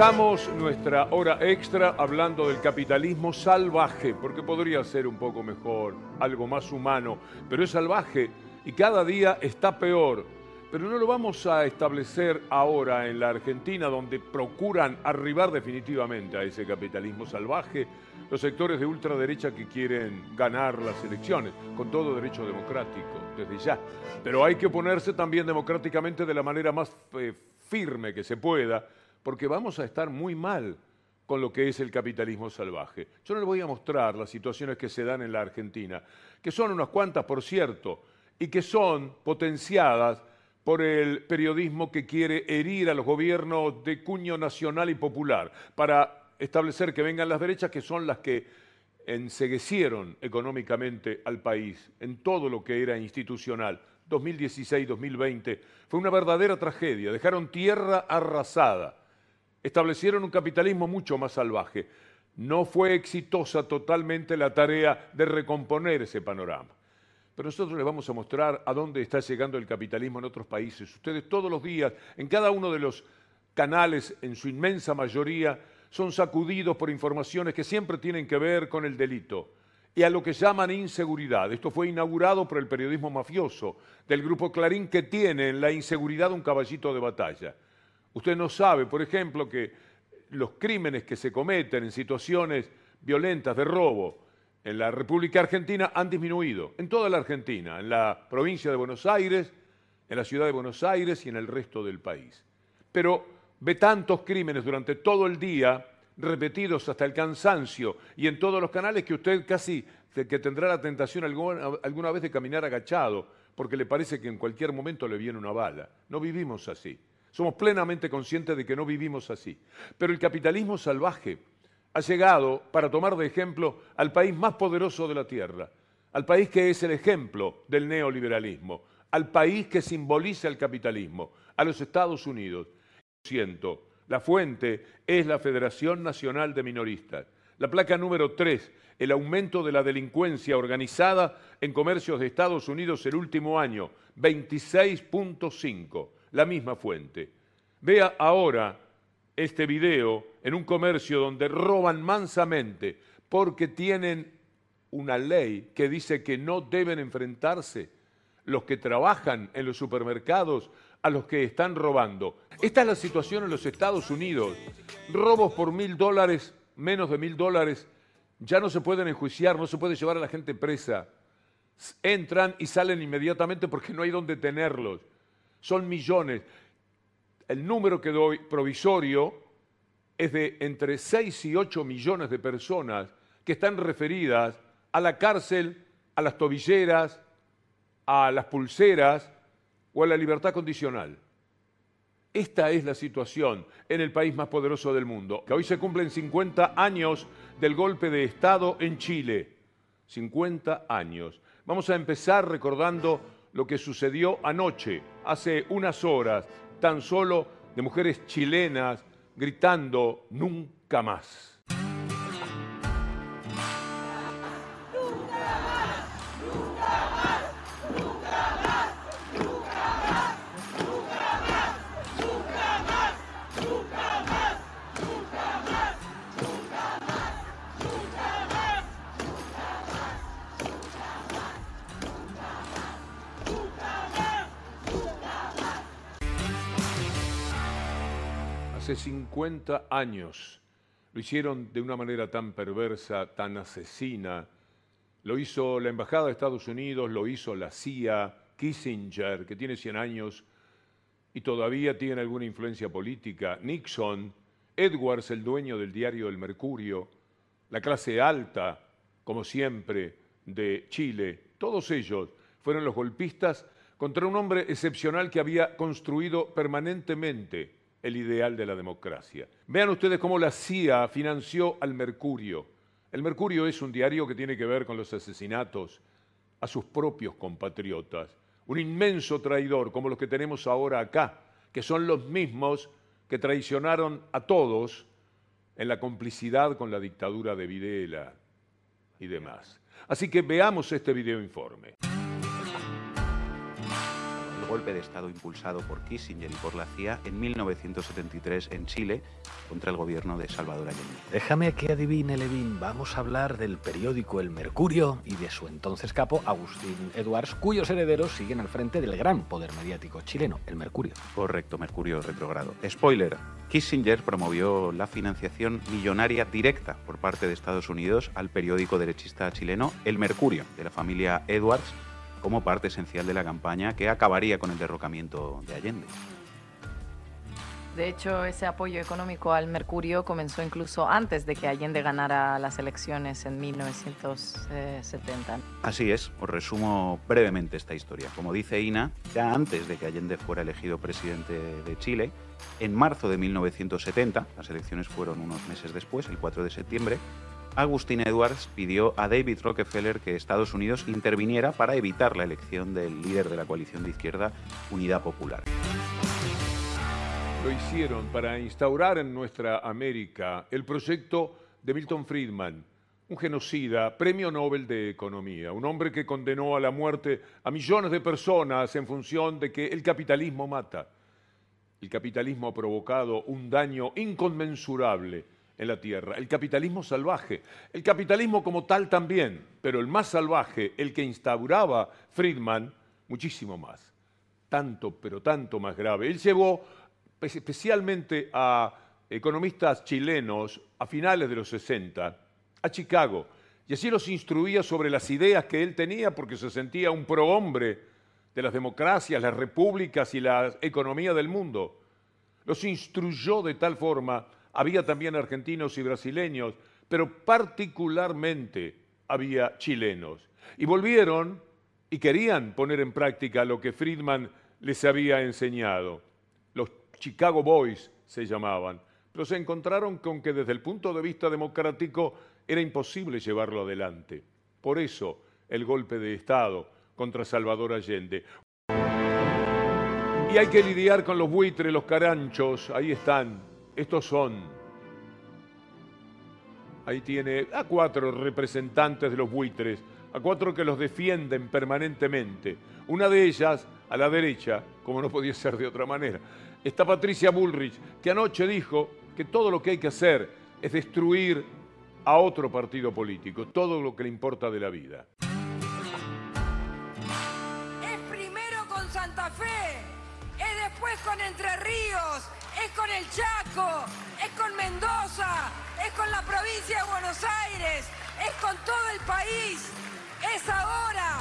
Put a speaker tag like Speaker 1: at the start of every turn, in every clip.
Speaker 1: Comenzamos nuestra hora extra hablando del capitalismo salvaje, porque podría ser un poco mejor, algo más humano, pero es salvaje y cada día está peor. Pero no lo vamos a establecer ahora en la Argentina, donde procuran arribar definitivamente a ese capitalismo salvaje los sectores de ultraderecha que quieren ganar las elecciones, con todo derecho democrático, desde ya. Pero hay que oponerse también democráticamente de la manera más eh, firme que se pueda, porque vamos a estar muy mal con lo que es el capitalismo salvaje. Yo no les voy a mostrar las situaciones que se dan en la Argentina, que son unas cuantas, por cierto, y que son potenciadas por el periodismo que quiere herir a los gobiernos de cuño nacional y popular para establecer que vengan las derechas, que son las que enseguecieron económicamente al país en todo lo que era institucional. 2016-2020 fue una verdadera tragedia. Dejaron tierra arrasada establecieron un capitalismo mucho más salvaje. No fue exitosa totalmente la tarea de recomponer ese panorama. Pero nosotros les vamos a mostrar a dónde está llegando el capitalismo en otros países. Ustedes todos los días, en cada uno de los canales, en su inmensa mayoría, son sacudidos por informaciones que siempre tienen que ver con el delito y a lo que llaman inseguridad. Esto fue inaugurado por el periodismo mafioso del grupo Clarín que tiene en la inseguridad un caballito de batalla. Usted no sabe, por ejemplo, que los crímenes que se cometen en situaciones violentas de robo en la República Argentina han disminuido, en toda la Argentina, en la provincia de Buenos Aires, en la ciudad de Buenos Aires y en el resto del país. Pero ve tantos crímenes durante todo el día, repetidos hasta el cansancio y en todos los canales que usted casi que tendrá la tentación alguna, alguna vez de caminar agachado, porque le parece que en cualquier momento le viene una bala. No vivimos así. Somos plenamente conscientes de que no vivimos así. Pero el capitalismo salvaje ha llegado, para tomar de ejemplo, al país más poderoso de la Tierra, al país que es el ejemplo del neoliberalismo, al país que simboliza el capitalismo, a los Estados Unidos. Siento, la fuente es la Federación Nacional de Minoristas. La placa número 3, el aumento de la delincuencia organizada en comercios de Estados Unidos el último año, 26.5 la misma fuente. Vea ahora este video en un comercio donde roban mansamente porque tienen una ley que dice que no deben enfrentarse los que trabajan en los supermercados a los que están robando. Esta es la situación en los Estados Unidos. Robos por mil dólares, menos de mil dólares, ya no se pueden enjuiciar, no se puede llevar a la gente presa. Entran y salen inmediatamente porque no hay donde tenerlos son millones. El número que doy provisorio es de entre 6 y 8 millones de personas que están referidas a la cárcel, a las tobilleras, a las pulseras o a la libertad condicional. Esta es la situación en el país más poderoso del mundo. Que hoy se cumplen 50 años del golpe de Estado en Chile. 50 años. Vamos a empezar recordando lo que sucedió anoche, hace unas horas, tan solo de mujeres chilenas gritando nunca más. 50 años. Lo hicieron de una manera tan perversa, tan asesina. Lo hizo la Embajada de Estados Unidos, lo hizo la CIA, Kissinger, que tiene 100 años y todavía tiene alguna influencia política, Nixon, Edwards, el dueño del diario El Mercurio, la clase alta, como siempre, de Chile, todos ellos fueron los golpistas contra un hombre excepcional que había construido permanentemente el ideal de la democracia. Vean ustedes cómo la CIA financió al Mercurio. El Mercurio es un diario que tiene que ver con los asesinatos a sus propios compatriotas. Un inmenso traidor como los que tenemos ahora acá, que son los mismos que traicionaron a todos en la complicidad con la dictadura de Videla y demás. Así que veamos este video informe.
Speaker 2: Golpe de Estado impulsado por Kissinger y por la CIA en 1973 en Chile contra el gobierno de Salvador Allende.
Speaker 3: Déjame que adivine, Levin. Vamos a hablar del periódico El Mercurio y de su entonces capo, Agustín Edwards, cuyos herederos siguen al frente del gran poder mediático chileno, El Mercurio.
Speaker 2: Correcto, Mercurio retrogrado. Spoiler, Kissinger promovió la financiación millonaria directa por parte de Estados Unidos al periódico derechista chileno El Mercurio, de la familia Edwards, como parte esencial de la campaña que acabaría con el derrocamiento de Allende.
Speaker 4: De hecho, ese apoyo económico al Mercurio comenzó incluso antes de que Allende ganara las elecciones en 1970.
Speaker 2: Así es, os resumo brevemente esta historia. Como dice Ina, ya antes de que Allende fuera elegido presidente de Chile, en marzo de 1970, las elecciones fueron unos meses después, el 4 de septiembre, Agustín Edwards pidió a David Rockefeller que Estados Unidos interviniera para evitar la elección del líder de la coalición de izquierda Unidad Popular.
Speaker 1: Lo hicieron para instaurar en nuestra América el proyecto de Milton Friedman, un genocida, premio Nobel de Economía, un hombre que condenó a la muerte a millones de personas en función de que el capitalismo mata. El capitalismo ha provocado un daño inconmensurable en la tierra, el capitalismo salvaje, el capitalismo como tal también, pero el más salvaje, el que instauraba Friedman, muchísimo más, tanto, pero tanto más grave. Él llevó especialmente a economistas chilenos a finales de los 60 a Chicago y así los instruía sobre las ideas que él tenía porque se sentía un prohombre de las democracias, las repúblicas y la economía del mundo. Los instruyó de tal forma, había también argentinos y brasileños, pero particularmente había chilenos. Y volvieron y querían poner en práctica lo que Friedman les había enseñado. Los Chicago Boys se llamaban, pero se encontraron con que desde el punto de vista democrático era imposible llevarlo adelante. Por eso el golpe de Estado contra Salvador Allende. Y hay que lidiar con los buitres, los caranchos, ahí están, estos son. Ahí tiene a cuatro representantes de los buitres, a cuatro que los defienden permanentemente. Una de ellas, a la derecha, como no podía ser de otra manera, está Patricia Bullrich, que anoche dijo que todo lo que hay que hacer es destruir a otro partido político, todo lo que le importa de la vida.
Speaker 5: Es primero con Santa Fe, es después con Entre Ríos, es con el Chaco, es con Mendoza, es con la provincia de Buenos Aires, es con todo el país, es ahora,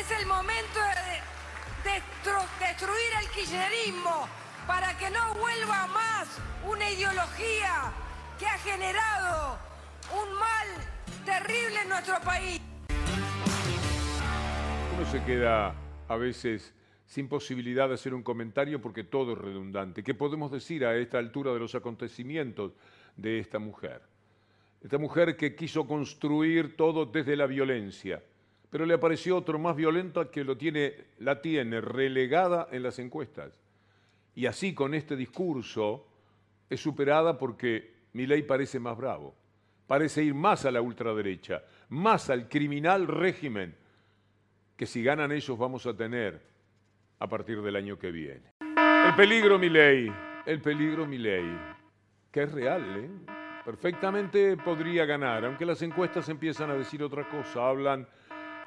Speaker 5: es el momento de, destruir el kirchnerismo, para que no vuelva más una ideología que ha generado un mal terrible en nuestro país.
Speaker 1: Uno se queda a veces sin posibilidad de hacer un comentario porque todo es redundante. ¿Qué podemos decir a esta altura de los acontecimientos de esta mujer? Esta mujer que quiso construir todo desde la violencia, pero le apareció otro más violento que lo tiene, la tiene relegada en las encuestas y así con este discurso es superada porque mi ley parece más bravo, parece ir más a la ultraderecha, más al criminal régimen que si ganan ellos vamos a tener a partir del año que viene. El peligro, mi ley, el peligro, mi ley, que es real, ¿eh? perfectamente podría ganar, aunque las encuestas empiezan a decir otra cosa, hablan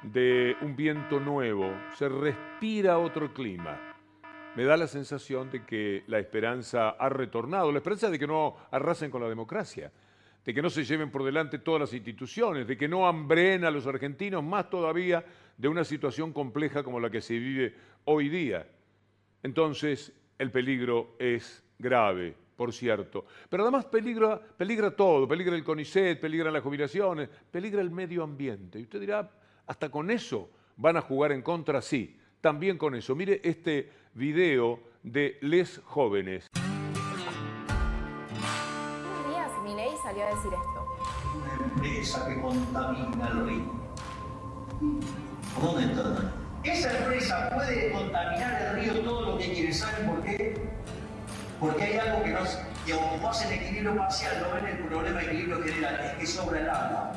Speaker 1: de un viento nuevo, se respira otro clima me da la sensación de que la esperanza ha retornado, la esperanza de que no arrasen con la democracia, de que no se lleven por delante todas las instituciones, de que no hambren a los argentinos más todavía de una situación compleja como la que se vive hoy día. Entonces, el peligro es grave, por cierto. Pero además peligra, peligra todo, peligra el CONICET, peligra las jubilaciones, peligra el medio ambiente. Y usted dirá, ¿hasta con eso van a jugar en contra? Sí, también con eso. Mire este video de Les Jóvenes.
Speaker 6: Una empresa que contamina el río. ¿Dónde está? Esa empresa puede contaminar el río todo lo que quiere. ¿Saben por qué? Porque hay algo que no, que como hacen equilibrio parcial, no ven el problema de equilibrio general, es que sobra el agua.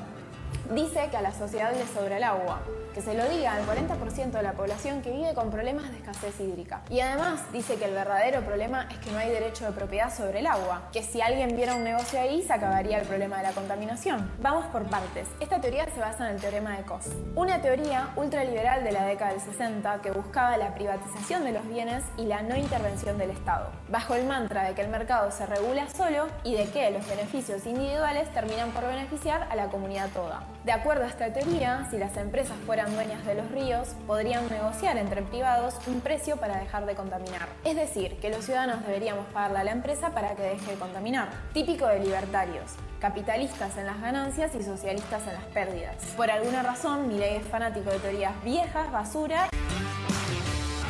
Speaker 7: Dice que a la sociedad le sobra el agua, que se lo diga al 40% de la población que vive con problemas de escasez hídrica. Y además dice que el verdadero problema es que no hay derecho de propiedad sobre el agua, que si alguien viera un negocio ahí se acabaría el problema de la contaminación. Vamos por partes. Esta teoría se basa en el teorema de Koch, una teoría ultraliberal de la década del 60 que buscaba la privatización de los bienes y la no intervención del Estado, bajo el mantra de que el mercado se regula solo y de que los beneficios individuales terminan por beneficiar a la comunidad toda. De acuerdo a esta teoría, si las empresas fueran dueñas de los ríos, podrían negociar entre privados un precio para dejar de contaminar. Es decir, que los ciudadanos deberíamos pagarle a la empresa para que deje de contaminar. Típico de libertarios, capitalistas en las ganancias y socialistas en las pérdidas. Por alguna razón, Milei es fanático de teorías viejas, basura.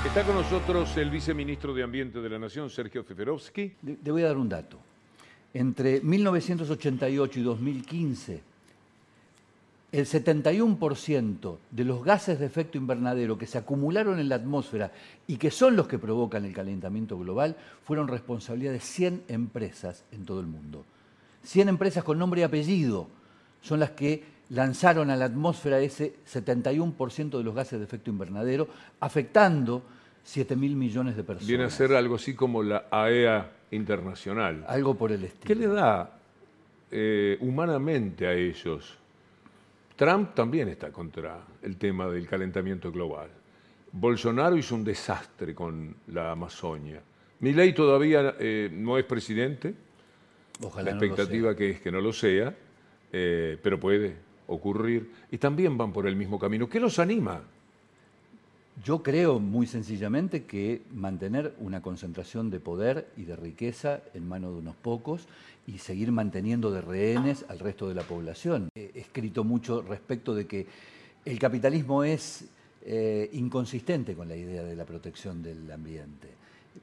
Speaker 1: Está con nosotros el viceministro de Ambiente de la Nación, Sergio Feferovsky.
Speaker 8: Le voy a dar un dato. Entre 1988 y 2015, el 71% de los gases de efecto invernadero que se acumularon en la atmósfera y que son los que provocan el calentamiento global fueron responsabilidad de 100 empresas en todo el mundo. 100 empresas con nombre y apellido son las que lanzaron a la atmósfera ese 71% de los gases de efecto invernadero, afectando 7 mil millones de personas.
Speaker 1: Viene a ser algo así como la AEA internacional.
Speaker 8: Algo por el estilo.
Speaker 1: ¿Qué le da eh, humanamente a ellos? Trump también está contra el tema del calentamiento global. Bolsonaro hizo un desastre con la Amazonia. Milei todavía eh, no es presidente.
Speaker 8: Ojalá
Speaker 1: la
Speaker 8: no lo
Speaker 1: expectativa que es que no lo sea, eh, pero puede ocurrir. Y también van por el mismo camino. ¿Qué los anima?
Speaker 8: Yo creo muy sencillamente que mantener una concentración de poder y de riqueza en manos de unos pocos y seguir manteniendo de rehenes al resto de la población. He escrito mucho respecto de que el capitalismo es eh, inconsistente con la idea de la protección del ambiente.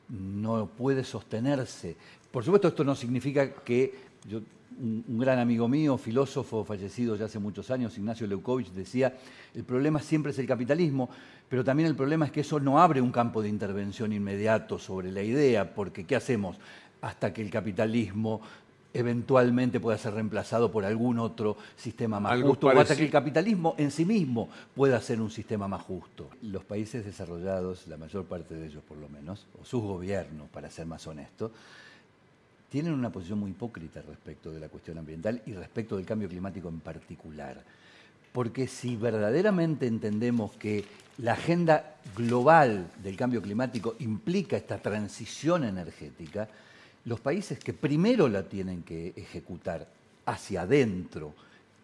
Speaker 8: No puede sostenerse. Por supuesto, esto no significa que yo, un, un gran amigo mío, filósofo fallecido ya hace muchos años, Ignacio Leukovich, decía, el problema siempre es el capitalismo, pero también el problema es que eso no abre un campo de intervención inmediato sobre la idea, porque ¿qué hacemos hasta que el capitalismo eventualmente pueda ser reemplazado por algún otro sistema más
Speaker 1: Algo
Speaker 8: justo, o hasta que el capitalismo en sí mismo pueda ser un sistema más justo. Los países desarrollados, la mayor parte de ellos por lo menos, o sus gobiernos, para ser más honesto, tienen una posición muy hipócrita respecto de la cuestión ambiental y respecto del cambio climático en particular. Porque si verdaderamente entendemos que la agenda global del cambio climático implica esta transición energética, los países que primero la tienen que ejecutar hacia adentro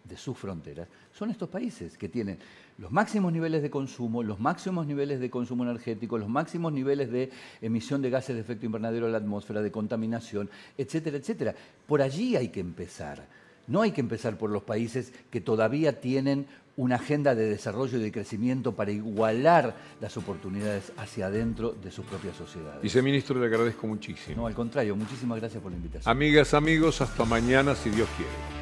Speaker 8: de sus fronteras son estos países que tienen los máximos niveles de consumo, los máximos niveles de consumo energético, los máximos niveles de emisión de gases de efecto invernadero a la atmósfera, de contaminación, etcétera, etcétera. Por allí hay que empezar. No hay que empezar por los países que todavía tienen una agenda de desarrollo y de crecimiento para igualar las oportunidades hacia adentro de sus propias sociedades.
Speaker 1: Viceministro, le agradezco muchísimo.
Speaker 8: No, al contrario, muchísimas gracias por la invitación.
Speaker 1: Amigas, amigos, hasta mañana si Dios quiere.